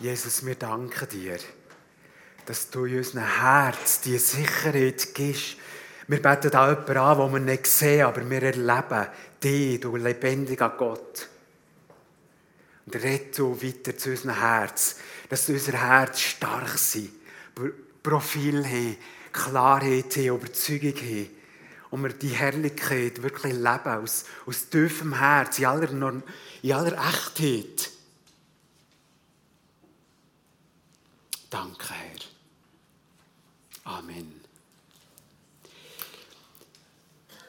Jesus, wir danken dir, dass du in unserem Herz die Sicherheit gibst. Wir beten auch jemanden an, den wir nicht sehen, aber wir erleben dich, du lebendiger Gott. Und red du weiter zu unserem Herz, dass unser Herz stark sein, Profil haben, Klarheit haben, Überzeugung haben. Und wir die Herrlichkeit wirklich leben, aus, aus tiefem Herz, in aller, in aller Echtheit. Danke, Herr. Amen.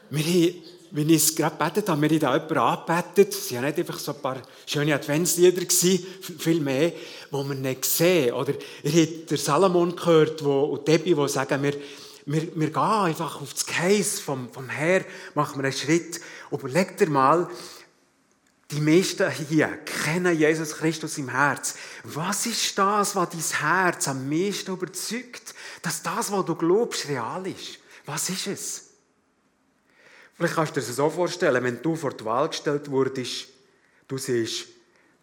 Wir haben, wenn ich es gerade gebetet habe, wir haben da jemanden angebetet. Es waren nicht einfach so ein paar schöne Adventslieder, viel mehr, die wir nicht sehen. Oder ihr habt den Salomon gehört wo, und Debbie, die sagen, wir, wir, wir gehen einfach auf das Geheiss vom, vom Herr, machen wir einen Schritt. Überleg dir mal, die meisten hier kennen Jesus Christus im Herz. Was ist das, was dein Herz am meisten überzeugt, dass das, was du glaubst, real ist? Was ist es? Vielleicht kannst du dir das so vorstellen, wenn du vor die Wahl gestellt wurdest, du siehst,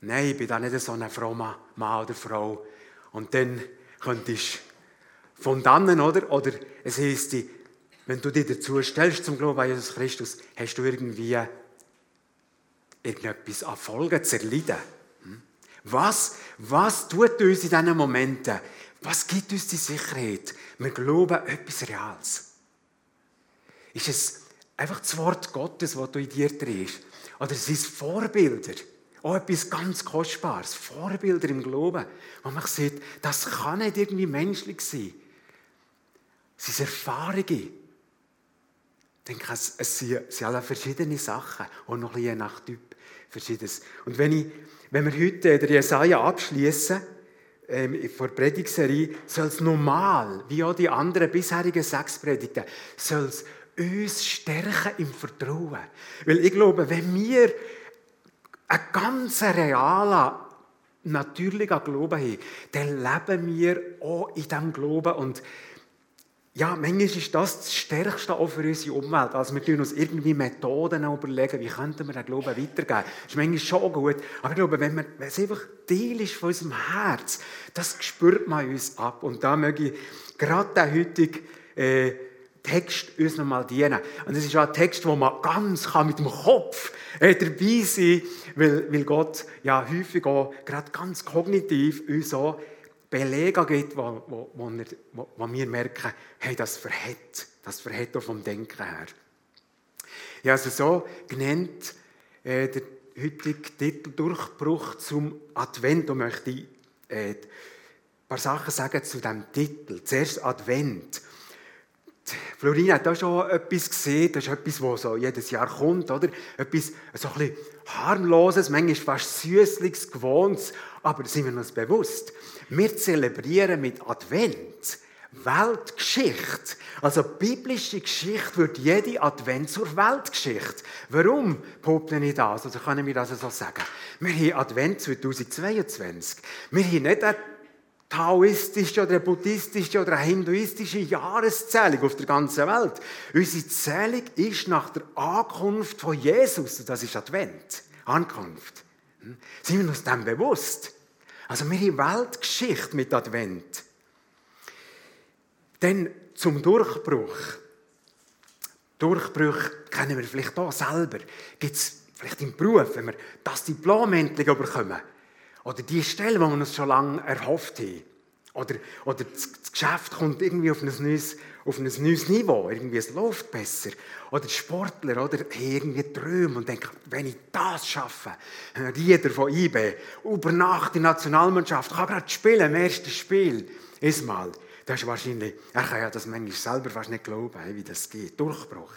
nein, ich bin da nicht so ein frommer Mann oder Frau. Und dann könntest du von dannen, oder? Oder es heisst, wenn du dich dazu stellst zum Glauben an Jesus Christus, hast du irgendwie irgendetwas an Folgen zu erleiden. Hm? Was, was tut uns in diesen Momenten? Was gibt uns die Sicherheit? Wir glauben etwas Reales. Ist es einfach das Wort Gottes, das du in dir drehst? Oder sind es Vorbilder? Auch etwas ganz Kostbares. Vorbilder im Glauben. Wo man sieht, das kann nicht irgendwie menschlich sein. Es sind Erfahrungen. Ich denke, es, sind, alle verschiedene Sachen. Und noch ein je nach Typ. Verschiedenes. Und wenn, ich, wenn wir heute den Jesaja abschließen, ähm, vor der Predigserie, soll es normal, wie auch die anderen bisherigen sechs Predigten, soll es uns stärken im Vertrauen. Weil ich glaube, wenn wir einen ganz realen, natürlichen Glauben haben, dann leben wir auch in diesem Glauben und ja, manchmal ist das das Stärkste auch für unsere Umwelt. Also wir tun uns irgendwie Methoden überlegen, wie könnten wir den Glauben weitergeben. Das ist manchmal schon gut. Aber ich glaube, wenn, wir, wenn es einfach Teil ist von unserem Herz, das spürt man uns ab. Und da möge ich gerade den heutigen äh, Text uns noch mal dienen. Und es ist auch ein Text, wo man ganz kann mit dem Kopf äh, dabei sein kann, weil, weil Gott ja häufig auch gerade ganz kognitiv uns so Belege gibt, wo, wo, wo, wo, wo wir merken, hey, das verhält, das verhält auch vom Denken her. Ja, also so genannt äh, der heutige Titel Durchbruch zum Advent. Da möchte ich äh, ein paar Sachen sagen zu diesem Titel. Zuerst Advent. Florina hat da schon etwas gesehen, das ist etwas, was so jedes Jahr kommt, oder? Etwas so ein bisschen harmloses, manchmal fast süßliches, gewohntes, aber sind wir uns bewusst, wir zelebrieren mit Advent Weltgeschichte. Also biblische Geschichte wird jede Advent zur Weltgeschichte. Warum behaupte ich das? Also können wir das so sagen. Wir haben Advent 2022. Wir haben nicht eine taoistische oder eine buddhistische oder eine hinduistische Jahreszählung auf der ganzen Welt. Unsere Zählung ist nach der Ankunft von Jesus. Das ist Advent. Ankunft. Hm? Sind wir uns dem bewusst? Also wir haben Weltgeschichte mit Advent. Dann zum Durchbruch. Durchbruch kennen wir vielleicht auch selber. Gibt es vielleicht im Beruf, wenn wir das Diplom endlich bekommen. Oder die Stelle, die wir uns schon lange erhofft haben. Oder, oder das Geschäft kommt irgendwie auf ein neues, auf ein neues Niveau. Irgendwie es läuft besser. Oder Sportler oder, irgendwie träumen und denken, wenn ich das schaffe, Rieder von IB, über Nacht die Nationalmannschaft, kann gerade spielen im ersten Spiel. Ismal. Das ist wahrscheinlich, er kann ja das manchmal selber fast nicht glauben, wie das geht. Durchbruch.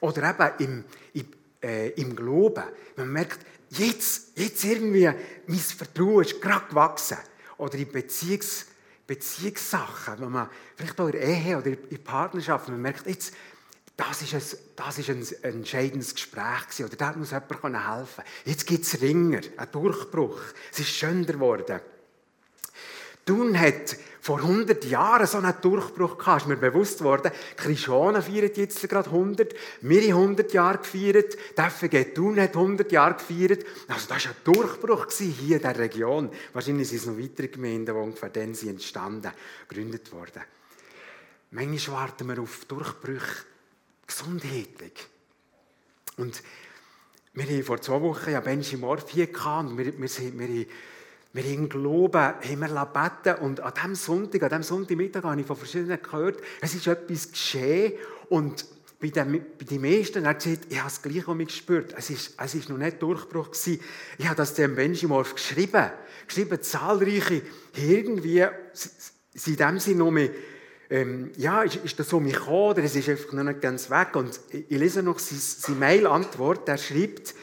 Oder eben im, im, äh, im Glauben. Man merkt, jetzt, jetzt irgendwie, mein Vertrauen ist gerade gewachsen. Oder in Beziehungs, Beziehungssachen, wenn man vielleicht auch in der Ehe oder in Partnerschaft, man merkt, jetzt, das ist, ein, das ist ein entscheidendes Gespräch gewesen, oder da muss jemand helfen. Jetzt gibt es Ringer, ein Durchbruch. Es ist schöner geworden. Thun hat vor 100 Jahren so einen Durchbruch gehabt. Ist mir bewusst worden, Krishona feiert jetzt gerade 100, wir haben 100 Jahre gefeiert, die FG Thun hat 100 Jahre gefeiert. Also das war ein Durchbruch hier in dieser Region. Wahrscheinlich sind es noch weitere Gemeinden, die ungefähr dann sind entstanden, gegründet worden. Manchmal warten wir auf Durchbrüche gesundheitlich. Und wir haben vor zwei Wochen ja Benji Morphy gehabt und wir, wir, wir, wir, wir im Glauben haben wir beten und an diesem Sonntag, an diesem Sonntagmittag habe ich von verschiedenen gehört, es ist etwas geschehen und bei den, bei den meisten hat gesagt, ich habe es gleich um mich gespürt. Es ist, es ist noch nicht Durchbruch gewesen. Ich habe das dem Benji Morph geschrieben. Geschrieben, zahlreiche irgendwie, sind in dem Sinne noch mehr ähm, ja, ist, ist das so mich gekommen oder es ist einfach noch nicht ganz weg? Und ich, ich lese noch seine Mail-Antwort, er schreibt,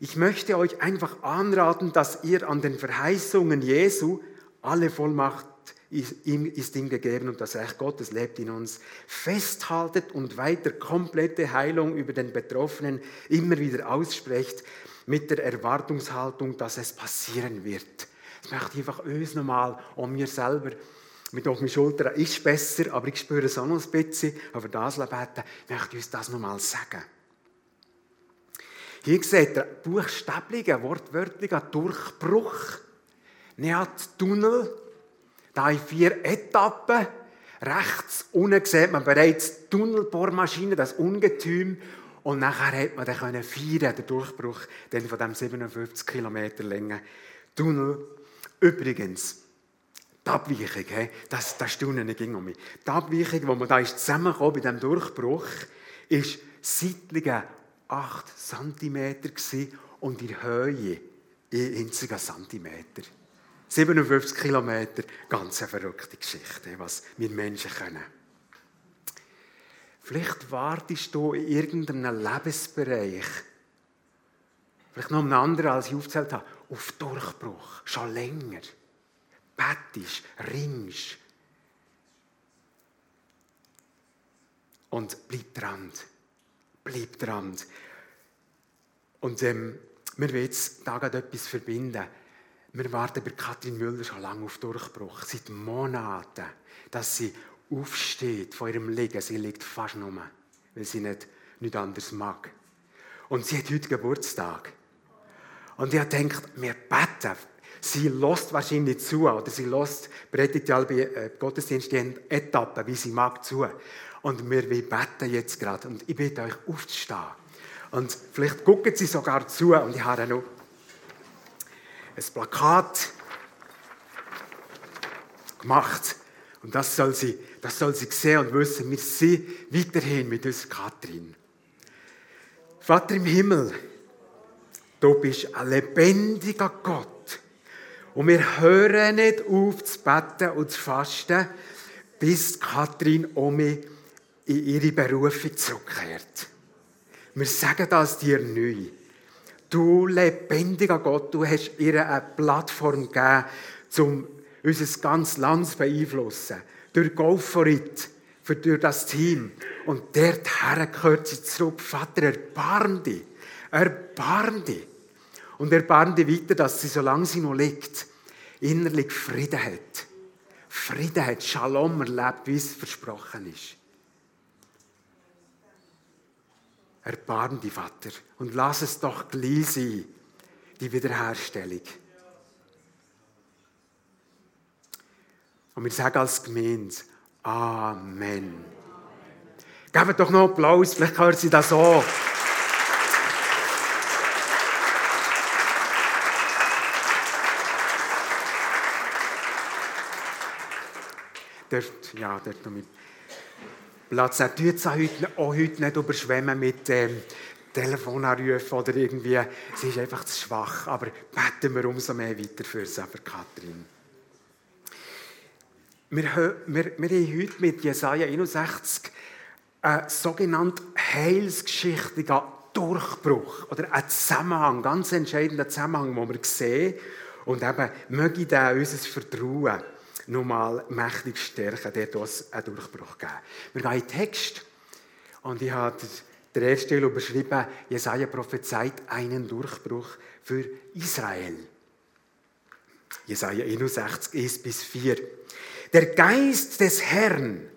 ich möchte euch einfach anraten, dass ihr an den Verheißungen Jesu alle Vollmacht ist ihm, ist ihm gegeben und das Reich Gottes lebt in uns. Festhaltet und weiter komplette Heilung über den Betroffenen immer wieder aussprecht mit der Erwartungshaltung, dass es passieren wird. Das möchte ich einfach uns nochmal um mir selber mit auf meine Schulter ist besser, aber ich spüre es auch noch ein bisschen. Aber das beten, möchte ich uns das nochmal sagen. Hier seht ihr buchstäblichen, wortwörtlichen Durchbruch. Neat Tunnel, da in vier Etappen. Rechts unten sieht man bereits die Tunnelbohrmaschine, das Ungetüm. Und nachher hat man dann feiern, den Durchbruch von diesem 57 Kilometer langen Tunnel. Übrigens, die Abweichung, das, das Staunen ging um mich. Die Abweichung, wo man da ist zusammengekommen bei diesem Durchbruch, ist seitliche 8 cm und in Höhe in einzigen Zentimeter. 57 Kilometer, ganz eine verrückte Geschichte, was wir Menschen können. Vielleicht wartest du in irgendeinem Lebensbereich, vielleicht noch einen anderen, als ich aufgezählt habe, auf Durchbruch, schon länger bettest, ringst. Und bleib dran. Bleib dran. Und ähm, wir wollen jetzt da etwas verbinden. Wir warten bei Katrin Müller schon lange auf Durchbruch. Seit Monaten, dass sie aufsteht von ihrem Liegen. Sie liegt fast nur, weil sie nicht, nicht anders mag. Und sie hat heute Geburtstag. Und ich gedacht, wir beten Sie lässt wahrscheinlich zu, oder sie lässt predigt ja bei äh, Gottesdienst die Etappen, wie sie mag, zu. Und wir beten jetzt gerade. Und ich bitte euch aufzustehen. Und vielleicht gucken sie sogar zu. Und ich habe noch ein Plakat gemacht. Und das soll sie, das soll sie sehen und wissen, wir sind weiterhin mit unserer Katrin. Vater im Himmel, du bist ein lebendiger Gott. Und wir hören nicht auf zu beten und zu fasten, bis Kathrin Omi in ihre Berufung zurückkehrt. Wir sagen das dir neu. Du lebendiger Gott, du hast ihr eine Plattform gegeben, um unser ganzes Land zu beeinflussen. Durch Golforit, für durch das Team. Und dort gehört sie zurück. Vater, erbarm dich. Erbarm dich. Und erbarm dich weiter, dass sie, solange sie noch liegt, innerlich Frieden hat. Frieden hat, Shalom erlebt, wie es versprochen ist. Erbarm dich, Vater, und lass es doch gleich sein, die Wiederherstellung. Und wir sagen als Gemeinde, Amen. Gebt doch noch Applaus, vielleicht hört sie das auch. dort, ja, dort noch mit Platz nehmen. Tut es auch heute, auch heute nicht überschwemmen mit ähm, Telefonanrufen oder irgendwie. Sie ist einfach zu schwach. Aber beten wir umso mehr weiter für sie, für Kathrin. Wir, wir, wir haben heute mit Jesaja 61 einen sogenannten heilsgeschichtlichen Durchbruch oder einen Zusammenhang, ganz entscheidender Zusammenhang, den wir sehen. Und eben, möge der unser Vertrauen nochmal mächtig stärken, der uns einen Durchbruch geben. Wir gehen in den Text und ich habe der erste Stelle überschrieben, Jesaja prophezeit einen Durchbruch für Israel. Jesaja 61, 1 bis 4. Der Geist des Herrn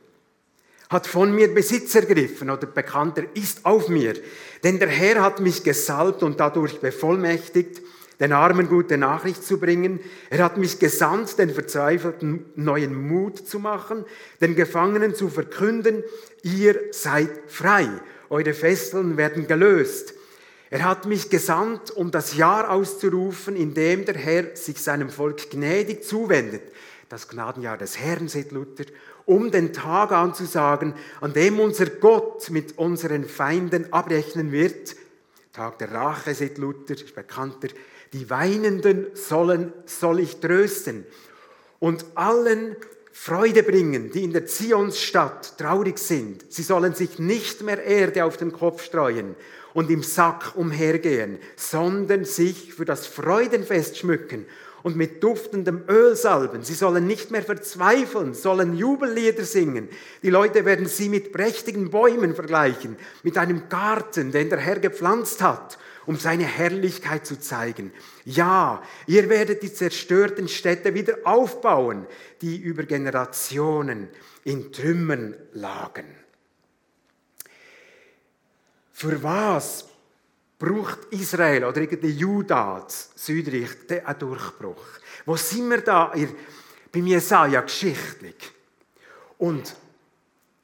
hat von mir Besitz ergriffen oder bekannter ist auf mir. Denn der Herr hat mich gesalbt und dadurch bevollmächtigt, den Armen gute Nachricht zu bringen. Er hat mich gesandt, den Verzweifelten neuen Mut zu machen, den Gefangenen zu verkünden, ihr seid frei, eure Fesseln werden gelöst. Er hat mich gesandt, um das Jahr auszurufen, in dem der Herr sich seinem Volk gnädig zuwendet. Das Gnadenjahr des Herrn, sagt Luther, um den Tag anzusagen, an dem unser Gott mit unseren Feinden abrechnen wird. Tag der Rache, sagt Luther, ist bekannter. Die Weinenden sollen, soll ich trösten und allen Freude bringen, die in der Zionsstadt traurig sind. Sie sollen sich nicht mehr Erde auf den Kopf streuen und im Sack umhergehen, sondern sich für das Freudenfest schmücken und mit duftendem Öl salben. Sie sollen nicht mehr verzweifeln, sollen Jubellieder singen. Die Leute werden sie mit prächtigen Bäumen vergleichen, mit einem Garten, den der Herr gepflanzt hat, um seine Herrlichkeit zu zeigen. Ja, ihr werdet die zerstörten Städte wieder aufbauen, die über Generationen in Trümmern lagen. Für was braucht Israel oder irgendwie Juda, Südreich, einen Durchbruch? Wo sind wir da bei Jesaja geschichtlich? Und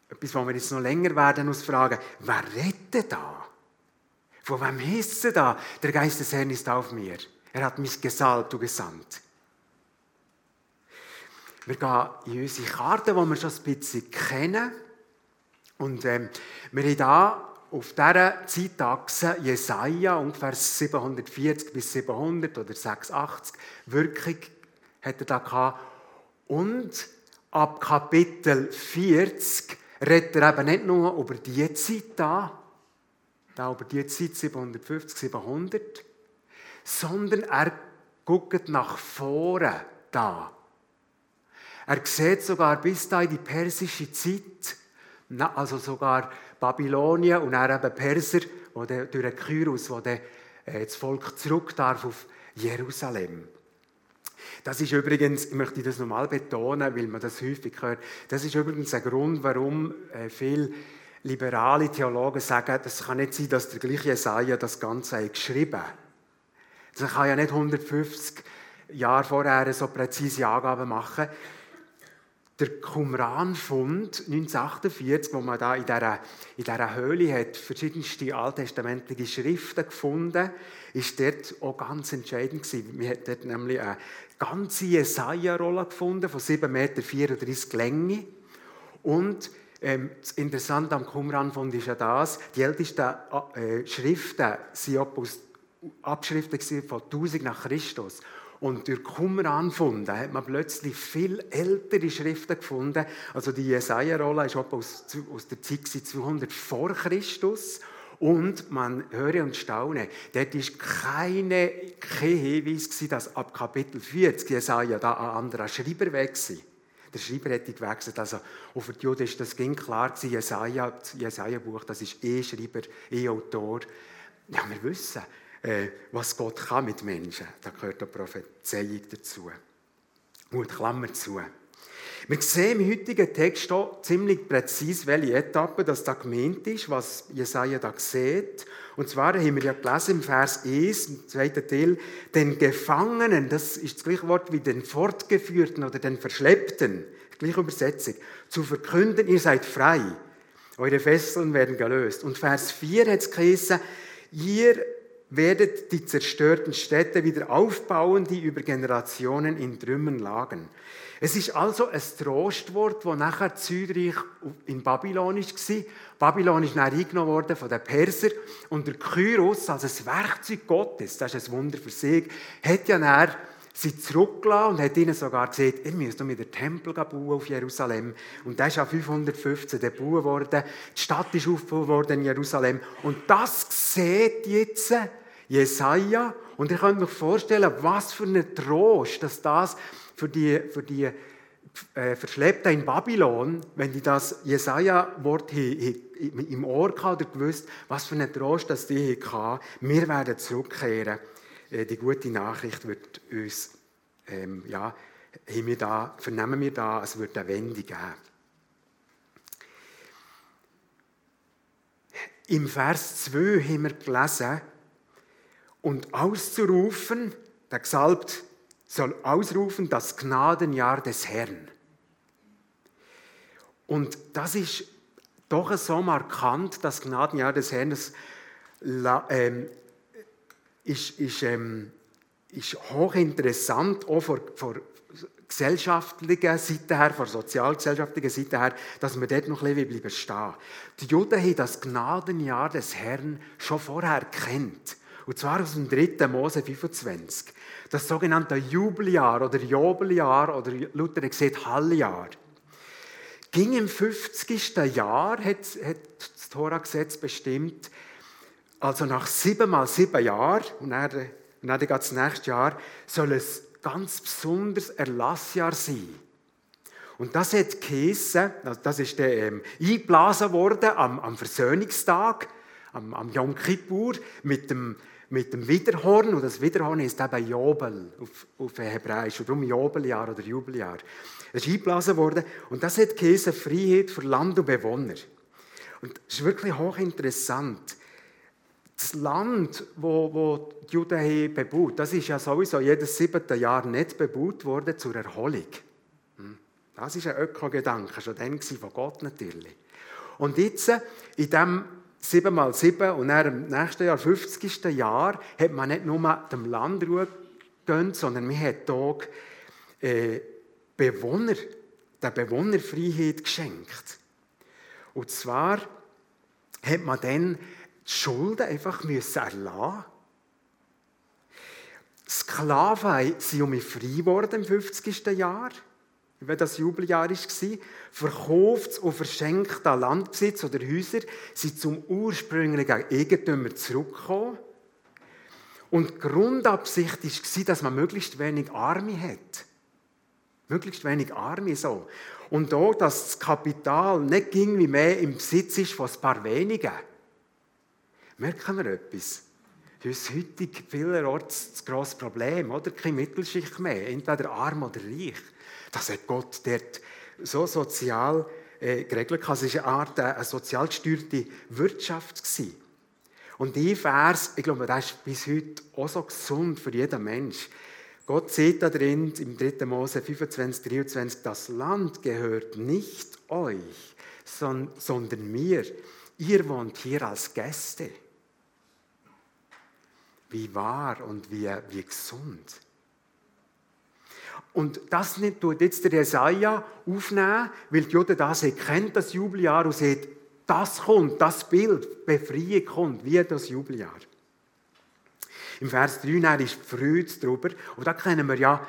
etwas, was wir jetzt noch länger werden uns fragen, wer rettet da? Von wem heißt es da? Der Geist des Herrn ist auf mir. Er hat mich gesalbt und gesandt. Wir gehen in unsere Karte, die wir schon ein bisschen kennen. Und ähm, wir haben hier auf dieser Zeitachse Jesaja, ungefähr 740 bis 700 oder 680, Wirkung hat er da gehabt. Und ab Kapitel 40 redet er eben nicht nur über die Zeit da, da über die Zeit 750, 700, sondern er guckt nach vorne da. Er sieht sogar bis da in die persische Zeit, also sogar Babylonien und dann eben Perser, wo der, durch den Kyrus, wo der, äh, das Volk zurück darf auf Jerusalem. Das ist übrigens, ich möchte das nochmal betonen, weil man das häufig hört, das ist übrigens ein Grund, warum äh, viele liberale Theologen sagen, das kann nicht sein, dass der gleiche Jesaja das Ganze geschrieben hat. Das kann ja nicht 150 Jahre vorher so präzise Angaben machen der Qumran-Fund 1948, wo man da in dieser, in dieser Höhle hat verschiedenste alttestamentliche Schriften gefunden, ist dort auch ganz entscheidend gewesen. Man hat dort nämlich eine ganze Jesaja-Rolle gefunden von 7,34 Meter Länge und ähm, das Interessante am Qumran-Fund ist ja das, die ältesten äh, Schriften sind Abschriften von 1000 nach Christus. Und durch Qumran-Funde hat man plötzlich viel ältere Schriften gefunden. Also die Jesaja-Rolle ist aus, aus der Zeit 200 vor Christus. Und man höre und staune, dort war kein Hinweis, dass ab Kapitel 40 Jesaja da ein anderer Schreiber weg war. Der Schreiber hätte gewechselt. Also auf die Juden ist das ging klar gewesen, Jesaja, das Jesaja-Buch, das ist eh Schreiber, eh Autor. Ja, wir wissen, äh, was Gott kann mit Menschen. Da gehört die Prophezeiung dazu. Gut, Klammer zu. Wir sehen im heutigen Text auch ziemlich präzise, welche Etappe das da gemeint ist, was Jesaja da sieht. Und zwar haben wir ja gelesen im Vers 1, im zweiten Teil, den Gefangenen, das ist das gleiche Wort wie den Fortgeführten oder den Verschleppten, gleiche Übersetzung, zu verkünden, ihr seid frei, eure Fesseln werden gelöst. Und Vers 4 hat es geheißen, ihr werdet die zerstörten Städte wieder aufbauen, die über Generationen in Trümmern lagen. Es ist also ein Trostwort, das nachher Südreich in Babylon war. Babylon ist dann eingenommen worden von den Perser und der Kyros, also das Werkzeug Gottes, das ist ein Wunder für sich, hat ja dann sie zurückgelassen und hat ihnen sogar gesagt, ihr müsst mit den Tempel bauen auf Jerusalem. Und das ist ja 515 gebaut worden. Die Stadt ist aufgebaut worden in Jerusalem. Und das sieht jetzt Jesaja. Und ihr könnt euch vorstellen, was für ein Trost, dass das für die, für die äh, Verschleppten in Babylon, wenn die das Jesaja-Wort im Ohr hatten oder gewusst, was für ein Trost dass die hatten, wir werden zurückkehren. Äh, die gute Nachricht wird uns ähm, ja, haben wir da, vernehmen wir da, es wird eine Wende geben. Im Vers 2 haben wir gelesen, und auszurufen, der Gesalbt soll ausrufen, das Gnadenjahr des Herrn. Und das ist doch so markant, das Gnadenjahr des Herrn, das ähm, ist, ist, ähm, ist hochinteressant, auch vor, vor gesellschaftlichen Seite her, von sozialgesellschaftlichen Seite her, dass wir dort noch ein bisschen bleiben stehen. Die Juden haben das Gnadenjahr des Herrn schon vorher kennt. Und zwar aus dem 3. Mose 25. Das sogenannte Jubeljahr oder Jobeljahr oder Luther gesagt Halljahr. Ging im 50. Jahr, hat, hat das Tora-Gesetz bestimmt, also nach sieben mal sieben Jahren, und dann, und dann geht das nächste Jahr, soll es ganz besonderes Erlassjahr sein. Und das hat geheissen, also das ist dann, ähm, eingeblasen worden am, am Versöhnungstag, am, am Yom Kippur, mit dem, mit dem Widerhorn. Und das Widerhorn ist eben Jobel auf, auf Hebräisch. Und darum Jobeljahr oder Jubeljahr. Das ist eingeblasen worden. Und das hat geheissen, Freiheit für Land und Bewohner. Und es ist wirklich hochinteressant das Land, wo, wo die Juden haben bebaut, das ist ja sowieso jedes siebte Jahr nicht bebaut worden zur Erholung. Hm. Das ist ein Ökogedanke, schon dann von Gott natürlich. Und jetzt, in diesem 7 mal 7 und dann im nächsten Jahr, 50. Jahr, hat man nicht nur dem Land Ruhe gegönnt, sondern man hat auch äh, Bewohner, der Bewohnerfreiheit geschenkt. Und zwar hat man dann die Schulden einfach müssen erlassen Sklaven sind um mich frei geworden im 50. Jahr, wenn das Jubeljahr war. Verkauft und verschenkt an Landbesitz oder Häuser sind zum ursprünglichen Eigentümer zurückgekommen. Und die Grundabsicht war, dass man möglichst wenig Arme hat. Möglichst wenig Arme so. Und auch, dass das Kapital nicht ging mehr im Besitz ist von ein paar wenigen. Merken wir etwas? Das ist heutig vielerorts das grosse Problem, oder? Keine Mittelschicht mehr, entweder arm oder reich. Das hat Gott dort so sozial äh, geregelt. Es war eine Art äh, eine sozial gesteuerte Wirtschaft. Gewesen. Und die Vers, ich glaube, das ist bis heute auch so gesund für jeden Mensch. Gott sieht da drin, im 3. Mose 25, 23, das Land gehört nicht euch, sondern mir. Ihr wohnt hier als Gäste wie wahr und wie, wie gesund. Und das nicht tut jetzt der Jesaja aufnehmen, weil die Juden das kennt, das Jubeljahr, und sagt, das kommt, das Bild, Befreiung kommt, wie das Jubeljahr. Im Vers 3 ist die Freude darüber. Und da kennen wir ja,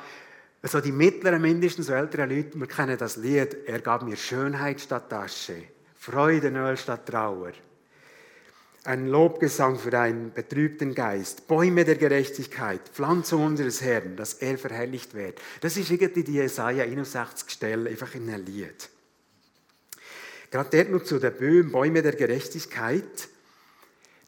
also die mittleren, mindestens so älteren Leute, wir kennen das Lied, er gab mir Schönheit statt Asche, Freudenöl statt Trauer ein Lobgesang für einen betrübten Geist, Bäume der Gerechtigkeit, Pflanzung unseres Herrn, dass er verherrlicht wird. Das ist irgendwie die Jesaja 61 Stelle, einfach in einem Lied. Gerade dort noch zu den Böhmen, Bäume der Gerechtigkeit.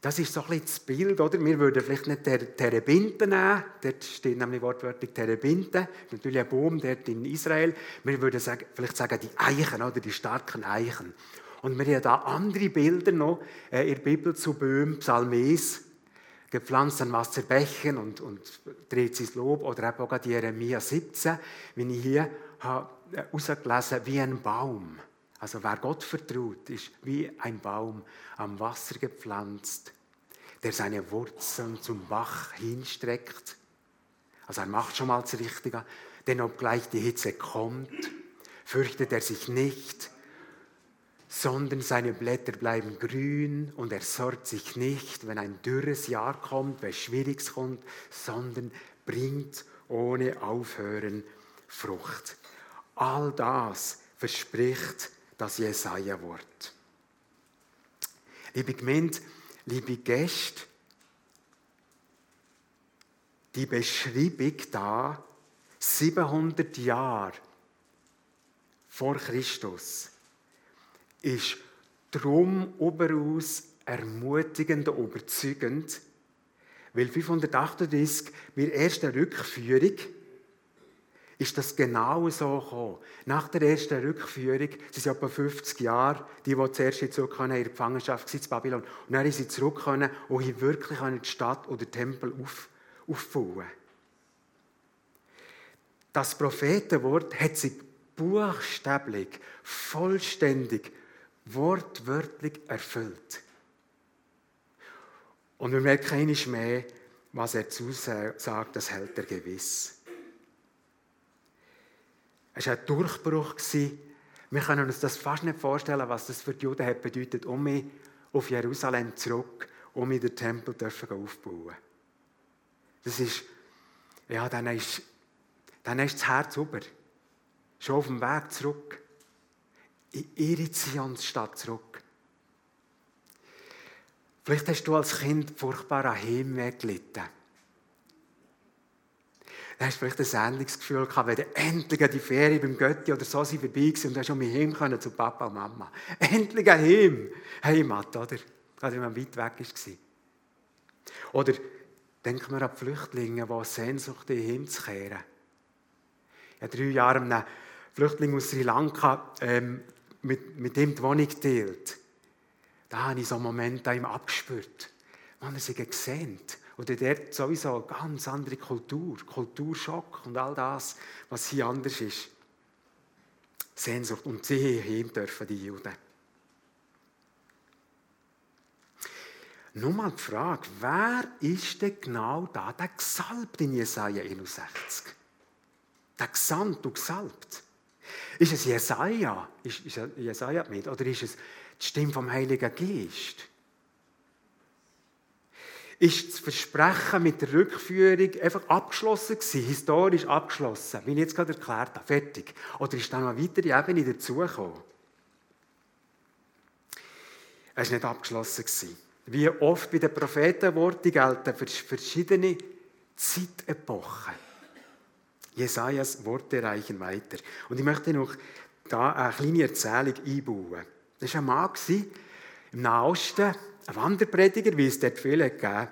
Das ist so ein bisschen das Bild, oder? Wir würden vielleicht nicht der Terebinte nehmen, dort steht nämlich wortwörtlich Terebinte, natürlich ein Baum dort in Israel. Wir würden vielleicht sagen die Eichen, oder die starken Eichen. Und wir haben da andere Bilder noch äh, in der Bibel zu Böhm, Psalmes, gepflanzt an Wasserbächen und, und dreht sein Lob. Oder eben auch die Jeremia 17, wie ich hier herausgelesen habe, wie ein Baum. Also wer Gott vertraut, ist wie ein Baum am Wasser gepflanzt, der seine Wurzeln zum Bach hinstreckt. Also er macht schon mal das Richtige, denn obgleich die Hitze kommt, fürchtet er sich nicht, sondern seine Blätter bleiben grün und er sorgt sich nicht, wenn ein dürres Jahr kommt, wenn Schwieriges kommt, sondern bringt ohne Aufhören Frucht. All das verspricht das Jesaja-Wort. Liebe Gemeinde, liebe Gäste, die Beschreibung da, 700 Jahre vor Christus, ist darum überaus ermutigend und überzeugend, weil 538 bei der ersten Rückführung ist das genau so gekommen. Nach der ersten Rückführung, sie sind etwa 50 Jahre, die, die zuerst zurück in ihrer Gefangenschaft in Babylon, und dann sind sie zurück und haben wirklich die Stadt oder den Tempel auf, aufbauen. Das Prophetenwort hat sich buchstäblich, vollständig, wortwörtlich erfüllt. Und wir merken einmal mehr, was er zusagt, das hält er gewiss. Es war ein Durchbruch. Wir können uns das fast nicht vorstellen, was das für die Juden hat bedeutet, um mich auf Jerusalem zurück, um mich den Tempel aufbauen. Das ist, ja, dann ist, dann ist das Herz über. Schon auf dem Weg zurück. In ihre Zionsstadt zurück. Vielleicht hast du als Kind furchtbar an Heimweh gelitten. Dann hast du vielleicht ein ähnliches Gefühl gehabt, wenn endlich die Ferien beim Götti oder so sind vorbei waren und du schon mit heim können zu Papa und Mama. Endlich ein Heim. Heimat, oder? Gerade wenn man weit weg war. Oder denken wir an die Flüchtlinge, die Sehnsucht in heimzukehren. Ich habe drei Jahre einem Flüchtling aus Sri Lanka ähm, mit, mit ihm die Wohnung geteilt. Da habe ich so einen Moment an ihm abgespürt. Man hat sich gesehen. Oder dort sowieso eine ganz andere Kultur, Kulturschock und all das, was hier anders ist. Sehnsucht. Und sie heim dürfen, die Juden. Nur mal die Frage, wer ist denn genau da, der gesalbt in Jesaja 61? Der gesandt und gesalbt. Ist es Jesaja? Ist, ist Jesaja mit? Oder ist es die Stimme vom Heiligen Geist? Ist das Versprechen mit der Rückführung einfach abgeschlossen gewesen, historisch abgeschlossen, wie ich jetzt gerade erklärt habe, fertig? Oder ist da noch eine weitere Ebene dazugekommen? Es war nicht abgeschlossen. Gewesen. Wie oft bei den Prophetenworten gelten verschiedene Zeitepochen. Jesajas Worte reichen weiter. Und ich möchte noch da eine kleine Erzählung einbauen. Das war ein Mann im Nahosten, ein Wanderprediger, wie es dort viele gegeben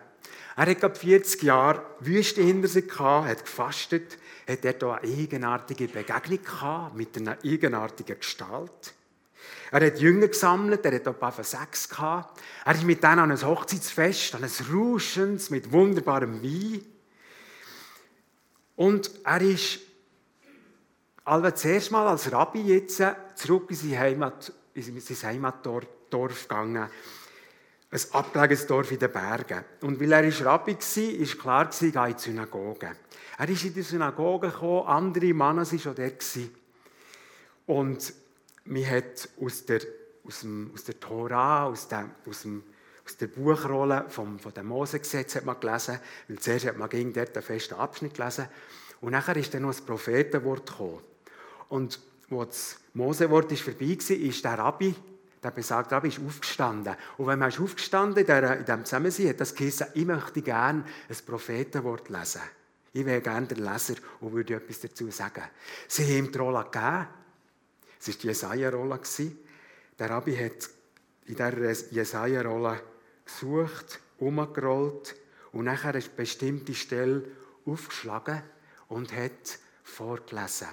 Er hat gerade 40 Jahre Wüste hinter sich gehabt, hat gefastet, hat dort auch eine eigenartige Begegnung gehabt, mit einer eigenartigen Gestalt. Er hat Jünger gesammelt, er hat auch paar sechs gehabt. Er ist mit denen an ein Hochzeitsfest, an ein Rauschens mit wunderbarem Wein. Und er ist also zuerst mal als Rabbi jetzt zurück in sein, Heimat, in sein Heimatdorf gegangen. Ein abgelegenes Dorf in den Bergen. Und weil er Rabbi war, ist klar, er gehe in die Synagoge. Er ist in die Synagoge gekommen, andere Männer waren schon dort. Und man hat aus der, aus, dem, aus der Tora, aus, dem, aus, dem, aus der Buchrolle vom, von dem Mosegesetz hat man gelesen, weil zuerst hat man gegen dort einen festen Abschnitt gelesen. Und nachher ist dann noch das Prophetenwort gekommen. Und als das Mosewort ist vorbei war, ist der Rabbi, der besagte Rabbi, ist aufgestanden. Und wenn man ist aufgestanden in diesem Zusammensein, hat das geheißen, ich möchte gerne ein Prophetenwort lesen. Ich wäre gerne der Leser und würde etwas dazu sagen. Sie haben ihm die Rolle gegeben. Es war die Jesaja-Rolle. Der Rabbi hat in dieser Jesaja-Rolle gesucht, umgerollt und nachher eine bestimmte Stelle aufgeschlagen und hat vorgelesen.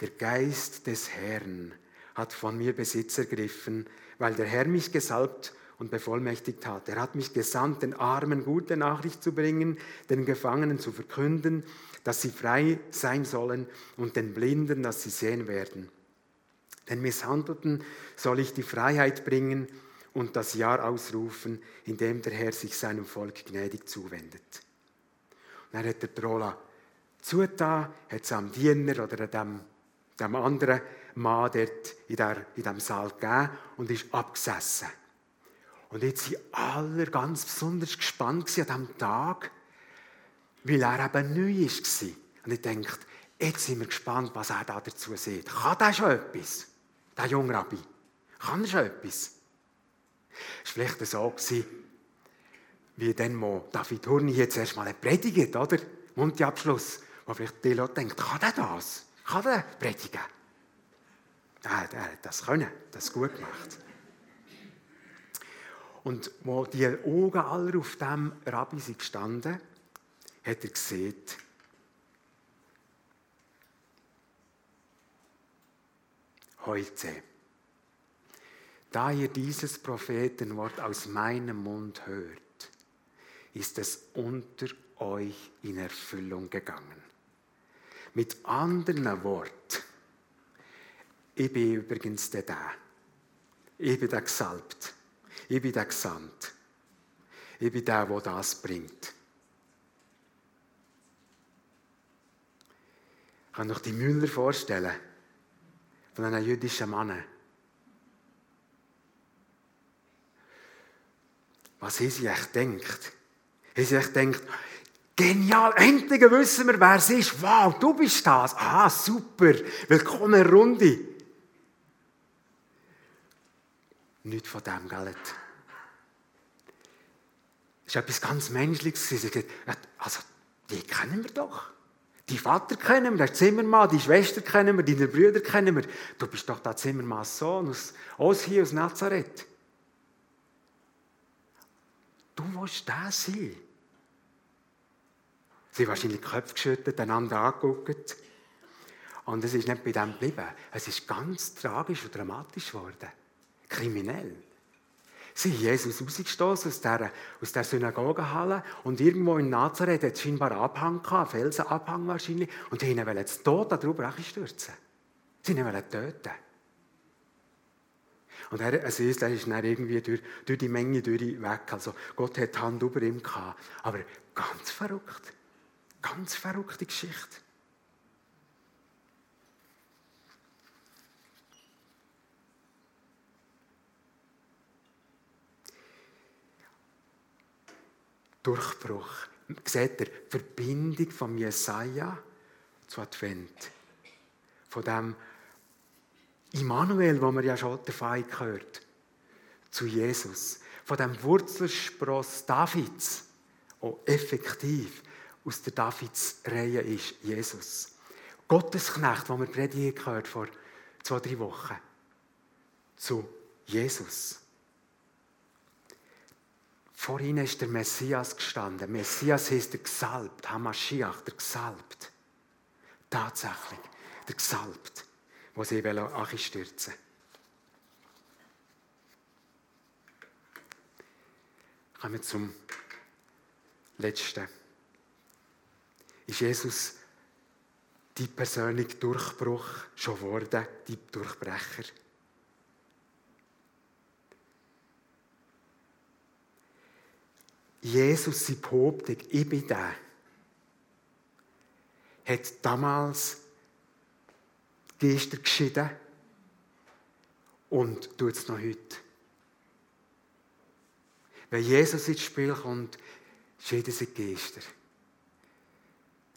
Der Geist des Herrn hat von mir Besitz ergriffen, weil der Herr mich gesalbt und bevollmächtigt hat. Er hat mich gesandt, den Armen gute Nachricht zu bringen, den Gefangenen zu verkünden, dass sie frei sein sollen und den Blinden, dass sie sehen werden. Den Misshandelten soll ich die Freiheit bringen und das Jahr ausrufen, in dem der Herr sich seinem Volk gnädig zuwendet. Und dann hat der Trolla zugetan, hat es am Diener oder dem, dem anderen Mann dort in, der, in diesem Saal gegeben und ist abgesessen. Und jetzt sind alle ganz besonders gespannt an diesem Tag, weil er eben neu war. Und ich denke, jetzt sind wir gespannt, was er da dazu sieht. Kann der schon etwas? Der junge Rabbi. Kann er schon etwas? Es war vielleicht so, wie dann, wo David Hurni jetzt erstmal predigt, oder? Mundabschluss, wo vielleicht die Leute denken, kann er das? Kann er predigen? Er, er hat das können, das gut gemacht. Und wo die Augen alle auf dem Rabbi sind gestanden, hat er gesehen, heute da ihr dieses Prophetenwort aus meinem Mund hört, ist es unter euch in Erfüllung gegangen. Mit anderen Worten, ich bin übrigens der da. Ich bin der Gesalbt. Ich bin der Gesandt. Ich bin der, der das bringt. Ich kann euch die Müller vorstellen, von einem jüdischen Mann. Was haben sie echt denkt? Haben sie echt denkt, genial, endlich wissen wir, wer es ist. Wow, du bist das. Ah, super. Willkommen, Runde. Nicht von dem, gell? Es war etwas ganz Menschliches. Also, die kennen wir doch. Die Vater kennen wir, der Zimmermann, die Schwester kennen wir, deine Brüder kennen wir. Du bist doch der Zimmermanns Sohn aus, aus hier aus Nazareth. Du willst der sein. Sie haben wahrscheinlich die Köpfe geschüttet, einander angeguckt. Und es ist nicht bei dem geblieben. Es ist ganz tragisch und dramatisch geworden. Kriminell. Sie haben Jesus rausgestoßen aus der, aus der Synagogenhalle und irgendwo in Nazareth hat es scheinbar Abhang gehabt, Felsenabhang wahrscheinlich, und die wollten jetzt tot darüber stürzen. Sie wollten töten. Und er, also er ist dann irgendwie durch, durch die Menge durch weg. Also Gott hat die Hand über ihm gehabt. Aber ganz verrückt. Ganz verrückte Geschichte. Durchbruch. Seht ihr, Verbindung von Jesaja zu Advent. Von dem Immanuel, wo wir ja schon davon gehört zu Jesus. Von dem Wurzelspross Davids, der effektiv aus der Davids-Reihe ist, Jesus. Gottesknecht, den wir predigt gehört vor zwei, drei Wochen. Zu Jesus. Vorhin ist der Messias gestanden. Messias heißt der Gesalbt, Hamashiach, der Gesalbt. Tatsächlich, der Gesalbt, wo sie stürzen Kommen wir zum letzten. Ist Jesus die persönliche Durchbruch schon geworden, die Durchbrecher? Jesus, sein Behauptung, ich bin der, hat damals Geister geschieden und tut es noch heute. Wenn Jesus ins Spiel kommt, scheiden sich Geister.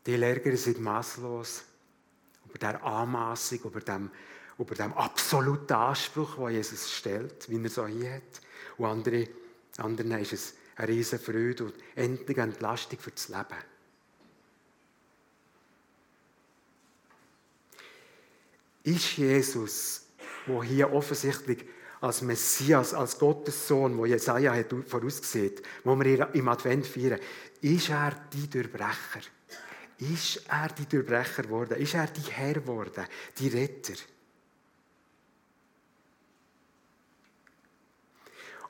Die ärgern sich maßlos über der Anmaßung, über dem, über dem absoluten Anspruch, den Jesus stellt, wie er so hier hat. Und andere, anderen ist es eine riesige Freude und endlich eine Entlastung für das Leben. Ist Jesus, wo hier offensichtlich als Messias, als Gottes Sohn, wo Jesaja hat vorausgesehen, wo wir im Advent feiern, ist er die Durchbrecher? Ist er die Durchbrecher geworden? Ist er die Herr geworden? Die Retter?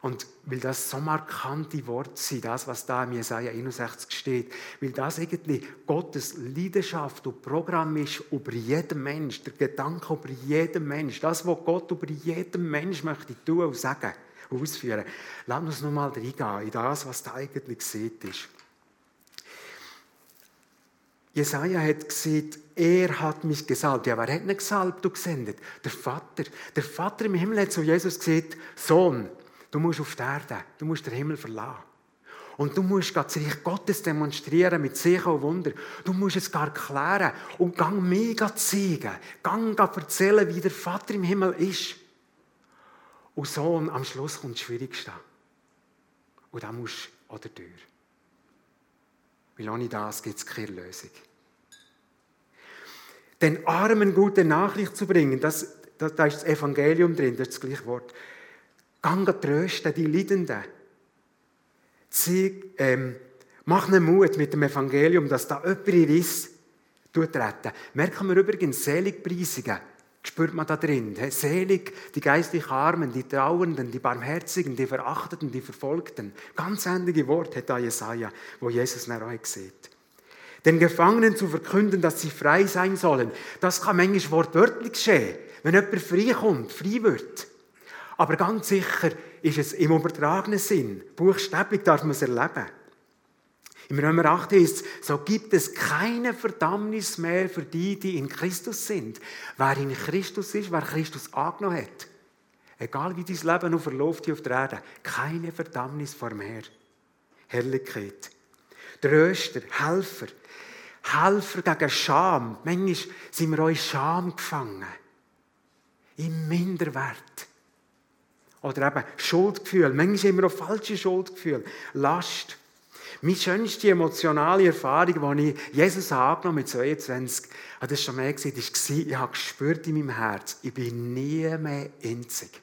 Und weil das so markante Worte sind, das, was da im Jesaja 61 steht, weil das irgendwie Gottes Leidenschaft und Programm ist über jeden Mensch, der Gedanke über jeden Mensch, das, was Gott über jeden Mensch möchte tun und sagen, ausführen. Lass uns nochmal reingehen in das, was da eigentlich gesehen ist. Jesaja hat gesagt, er hat mich gesalbt. Ja, wer hat ihn gesalbt und gesendet? Der Vater. Der Vater im Himmel hat zu Jesus gesagt, Sohn, Du musst auf die Erde, du musst den Himmel verlassen. Und du musst das Reich Gottes demonstrieren mit Zeichen und Wunder. Du musst es gar klären und gang mega zeigen. Gang erzählen, wie der Vater im Himmel ist. Und so am Schluss kommt das Schwierigste. Und da musst du an der Tür. Weil ohne das gibt es keine Lösung. Den Armen gute Nachricht zu bringen, das, da, da ist das Evangelium drin, das ist das gleiche Wort. Gang trösten, die Leidenden. Sie, ähm, mach ihnen Mut mit dem Evangelium, dass da jemand in Riss retten. Merken wir übrigens Seligpreisungen. spürt man da drin. Selig die geistlich Armen, die Trauernden, die Barmherzigen, die Verachteten, die Verfolgten. Ganz ähnliche Wort hat da Jesaja, wo Jesus nach euch sieht. Den Gefangenen zu verkünden, dass sie frei sein sollen, das kann manchmal wortwörtlich geschehen, wenn jemand frei kommt, frei wird. Aber ganz sicher ist es im übertragenen Sinn. Buchstäblich darf man es erleben. Im Römer 8 heißt es, so gibt es keine Verdammnis mehr für die, die in Christus sind. Wer in Christus ist, wer Christus angenommen hat. Egal wie dein Leben noch verläuft hier auf der Erde, keine Verdammnis vor mehr. Herrlichkeit. Tröster, Helfer. Helfer gegen Scham. Manchmal sind wir euch Scham gefangen. Im Minderwert. Oder eben Schuldgefühl. Manchmal haben wir auch falsche Schuldgefühl. Last. Meine schönste emotionale Erfahrung, die ich Jesus angenommen mit 22, hat das schon mehr gesagt, war, ich habe gespürt in meinem Herz, ich bin nie mehr einzig.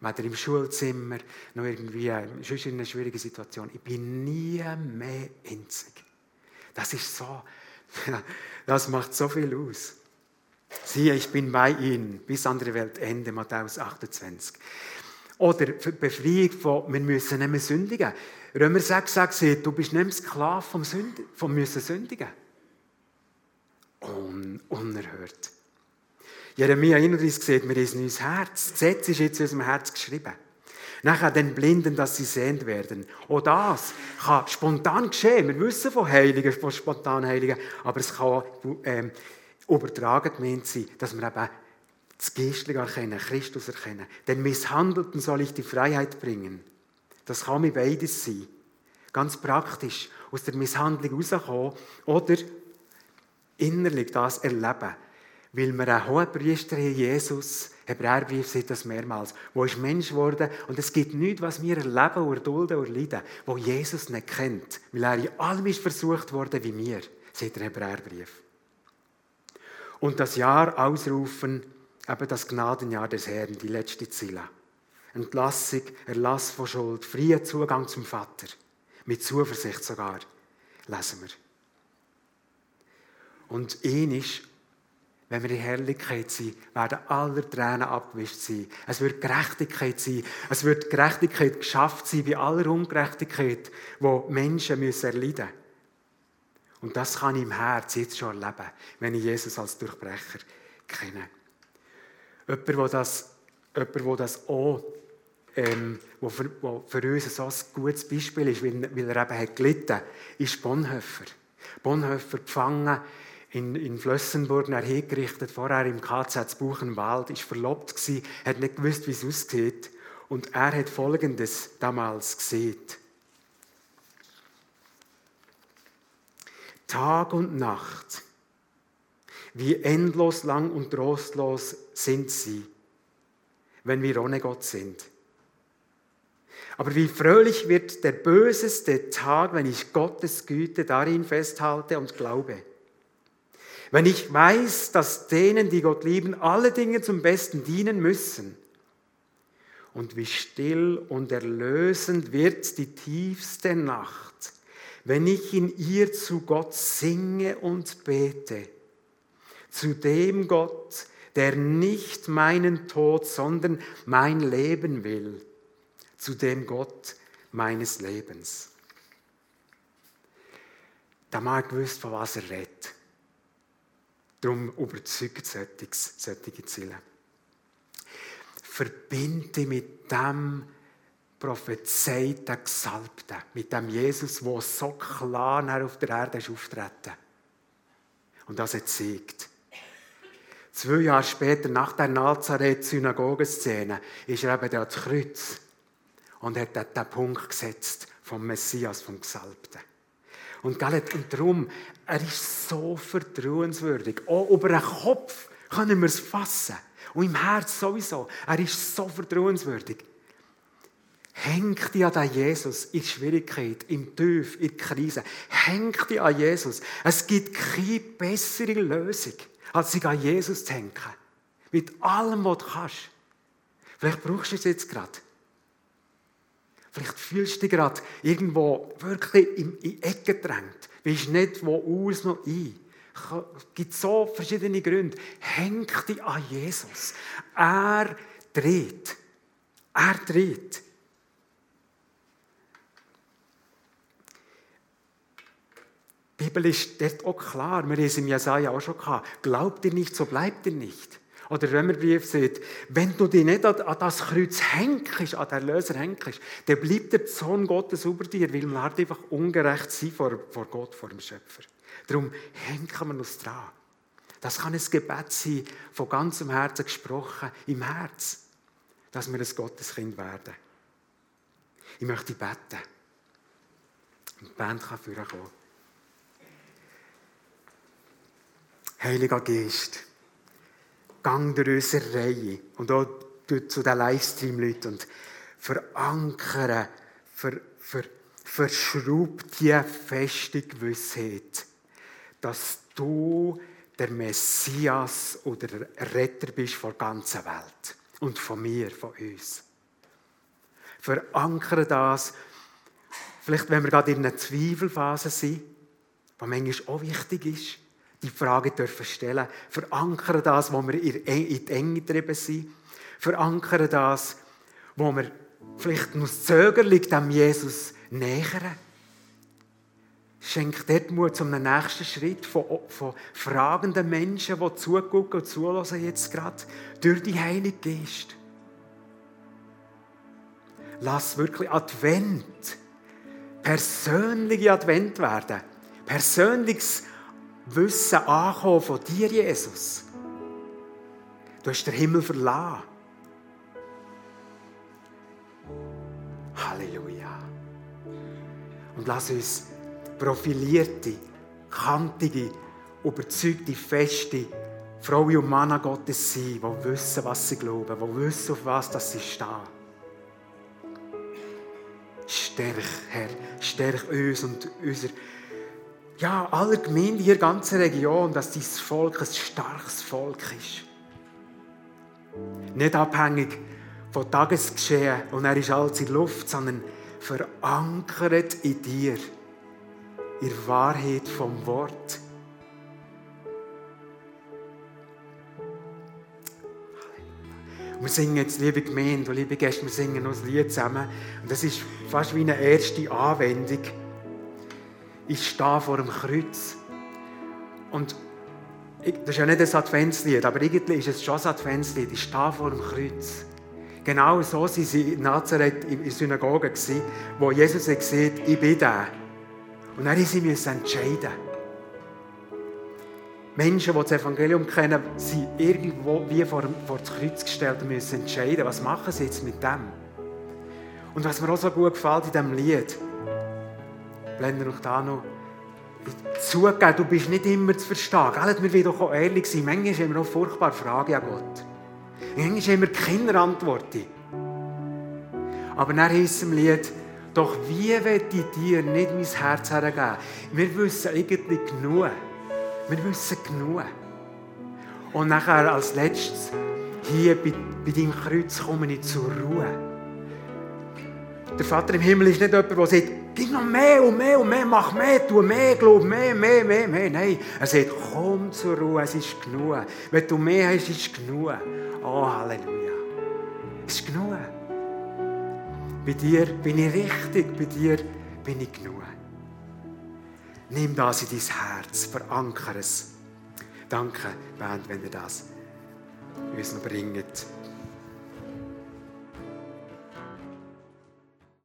Weder im Schulzimmer, noch irgendwie sonst in einer schwierigen Situation. Ich bin nie mehr einzig. Das ist so, das macht so viel aus. Siehe, ich bin bei ihnen bis an der Weltende, Matthäus 28. Oder Befreiung von, wir müssen nicht mehr sündigen. Römer 6 sagt, du bist nicht mehr Sklave vom, Sünd, vom müssen sündigen. Un, unerhört. Jeremia 31 sieht, wir ist neues Herz. Das Gesetz ist jetzt in unserem Herz geschrieben. Nachher den Blinden, dass sie sehend werden. Auch das kann spontan geschehen. Wir wissen von Heiligen, von spontan Heiligen, aber es kann auch ähm, übertragen gemeint sein, dass wir eben das Geistliche erkennen, Christus erkennen. Den Misshandelten soll ich die Freiheit bringen. Das kann mit beides sein. Ganz praktisch aus der Misshandlung rauskommen oder innerlich das erleben. Weil wir einen hohen Priester Jesus, Hebräerbrief sieht das mehrmals, wo ist Mensch geworden und es gibt nichts, was wir erleben oder dulden oder leiden, wo Jesus nicht kennt, weil er in allem ist versucht worden wie wir, sieht der Hebräerbrief. Und das Jahr ausrufen, eben das Gnadenjahr des Herrn, die letzte Ziele. Entlassung, Erlass von Schuld, freier Zugang zum Vater. Mit Zuversicht sogar, lesen wir. Und ähnlich, wenn wir in Herrlichkeit sind, werden alle Tränen abgewischt sein. Es wird Gerechtigkeit sein. Es wird Gerechtigkeit geschafft sein bei aller Ungerechtigkeit, wo Menschen erleiden müssen. Und das kann ich im Herz jetzt schon erleben, wenn ich Jesus als Durchbrecher kenne. Jemand, der das, jemand, der das auch, ähm, wo für, wo für uns so ein gutes Beispiel ist, weil, weil er eben hat gelitten ist Bonhoeffer. Bonhoeffer gefangen in, in Flössenburg, er hingerichtet, vorher im KZ Buchenwald, ist verlobt gewesen, hat nicht gewusst, wie es aussieht. Und er hat Folgendes damals gesehen. Tag und Nacht wie endlos lang und trostlos sind sie, wenn wir ohne Gott sind. Aber wie fröhlich wird der böseste Tag, wenn ich Gottes Güte darin festhalte und glaube. Wenn ich weiß, dass denen, die Gott lieben, alle Dinge zum Besten dienen müssen. Und wie still und erlösend wird die tiefste Nacht, wenn ich in ihr zu Gott singe und bete zu dem Gott, der nicht meinen Tod, sondern mein Leben will, zu dem Gott meines Lebens. Der Mann gewusst, von was er redet. Darum überzeugt solche Ziele. Verbinde mit dem prophezeiten Gesalbten, mit dem Jesus, der so klar auf der Erde ist auftreten. Und das er zeigt. Zwei Jahre später, nach der Nazareth-Synagogenszene, ist er eben dort ans Kreuz und hat dort den Punkt gesetzt vom Messias, vom Gesalbten. Und, und darum, er ist so vertrauenswürdig. Auch über den Kopf können wir es fassen. Und im Herz sowieso. Er ist so vertrauenswürdig. Hängt dich an den Jesus in Schwierigkeit, im Tief, in der Krise. Hängt dich an Jesus. Es gibt keine bessere Lösung als sich an Jesus zu hängen. Mit allem, was du kannst. Vielleicht brauchst du es jetzt gerade. Vielleicht fühlst du dich gerade irgendwo wirklich in die Ecke gedrängt. Weisst nicht, wo aus noch ein. Es gibt so verschiedene Gründe. Häng dich an Jesus. Er dreht. Er dreht. Die Bibel ist dort auch klar. Wir haben es im Jesaja auch schon gehabt. Glaubt ihr nicht, so bleibt ihr nicht. Oder Römerbrief sagt, wenn du dich nicht an das Kreuz hängst, an den Erlöser hängst, dann bleibt der Sohn Gottes über dir, weil man halt einfach ungerecht sein vor, vor Gott, vor dem Schöpfer. Darum hängen wir uns dran. Das kann ein Gebet sein, von ganzem Herzen gesprochen, im Herz, dass wir ein Gotteskind werden. Ich möchte beten. Und die Band kann kommen. Heiliger Geist, gang durch unsere Reihe und auch zu den Livestream-Leuten und verankere, ver, ver, verschraub die feste Gewissheit, dass du der Messias oder der Retter bist von der ganzen Welt und von mir, von uns. Verankere das, vielleicht wenn wir gerade in einer Zweifelphase sind, was manchmal auch wichtig ist, die Frage dürfen stellen. Verankern das, wo wir in die Enge getrieben sind. Verankern das, wo wir vielleicht noch zögerlich dem Jesus nähern. Schenkt dort Mut zum nächsten Schritt von, von fragenden Menschen, die zugucken und zulassen jetzt gerade durch die Heilige Geist. Lass wirklich Advent, persönliche Advent werden. Persönliches Wissen ankommen von dir, Jesus. Du hast den Himmel verlassen. Halleluja. Und lass uns profilierte, kantige, überzeugte, feste Frauen und Männer Gottes sein, die wissen, was sie glauben, die wissen, auf was sie stehen. Stärk, Herr, stärk uns und unser ja, aller Gemeinden in der ganzen Region, dass dieses Volk ein starkes Volk ist. Nicht abhängig von Tagesgeschehen und er ist alles in Luft, sondern verankert in dir, in der Wahrheit vom Wort. Wir singen jetzt, liebe Gemeinde und liebe Gäste, wir singen noch ein Lied zusammen. Und das ist fast wie eine erste Anwendung ich stehe vor dem Kreuz. Und das ist ja nicht ein Adventslied, aber irgendwie ist es schon ein Adventslied. Ich stehe vor dem Kreuz. Genau so waren sie in Nazareth in der Synagoge, wo Jesus hat, ich bin da. Und dann mussten sie entscheiden. Menschen, die das Evangelium kennen, sind irgendwo wie vor, vor das Kreuz gestellt und müssen entscheiden, was machen sie jetzt mit dem. Und was mir auch so gut gefällt in diesem Lied, blende noch da noch. Zugeben, du bist nicht immer zu verstehen. Gell? Wir wollen doch auch ehrlich sein. Manchmal haben wir auch furchtbare Fragen an Gott. Manchmal haben wir keine Antworten. Aber es im Lied, doch wie will ich dir nicht mein Herz hergeben? Wir wissen eigentlich genug. Wir wissen genug. Und nachher als letztes, hier bei, bei deinem Kreuz komme ich zur Ruhe. Der Vater im Himmel ist nicht jemand, der sagt, gib noch mehr und mehr und mehr, mach mehr, tu mehr, glaub mehr, mehr, mehr, mehr. Nein, er sagt, komm zur Ruhe, es ist genug. Wenn du mehr hast, ist es genug. Oh, Halleluja. Es ist genug. Bei dir bin ich richtig, bei dir bin ich genug. Nimm das in dein Herz, verankere es. Danke, Band, wenn ihr das uns noch bringt.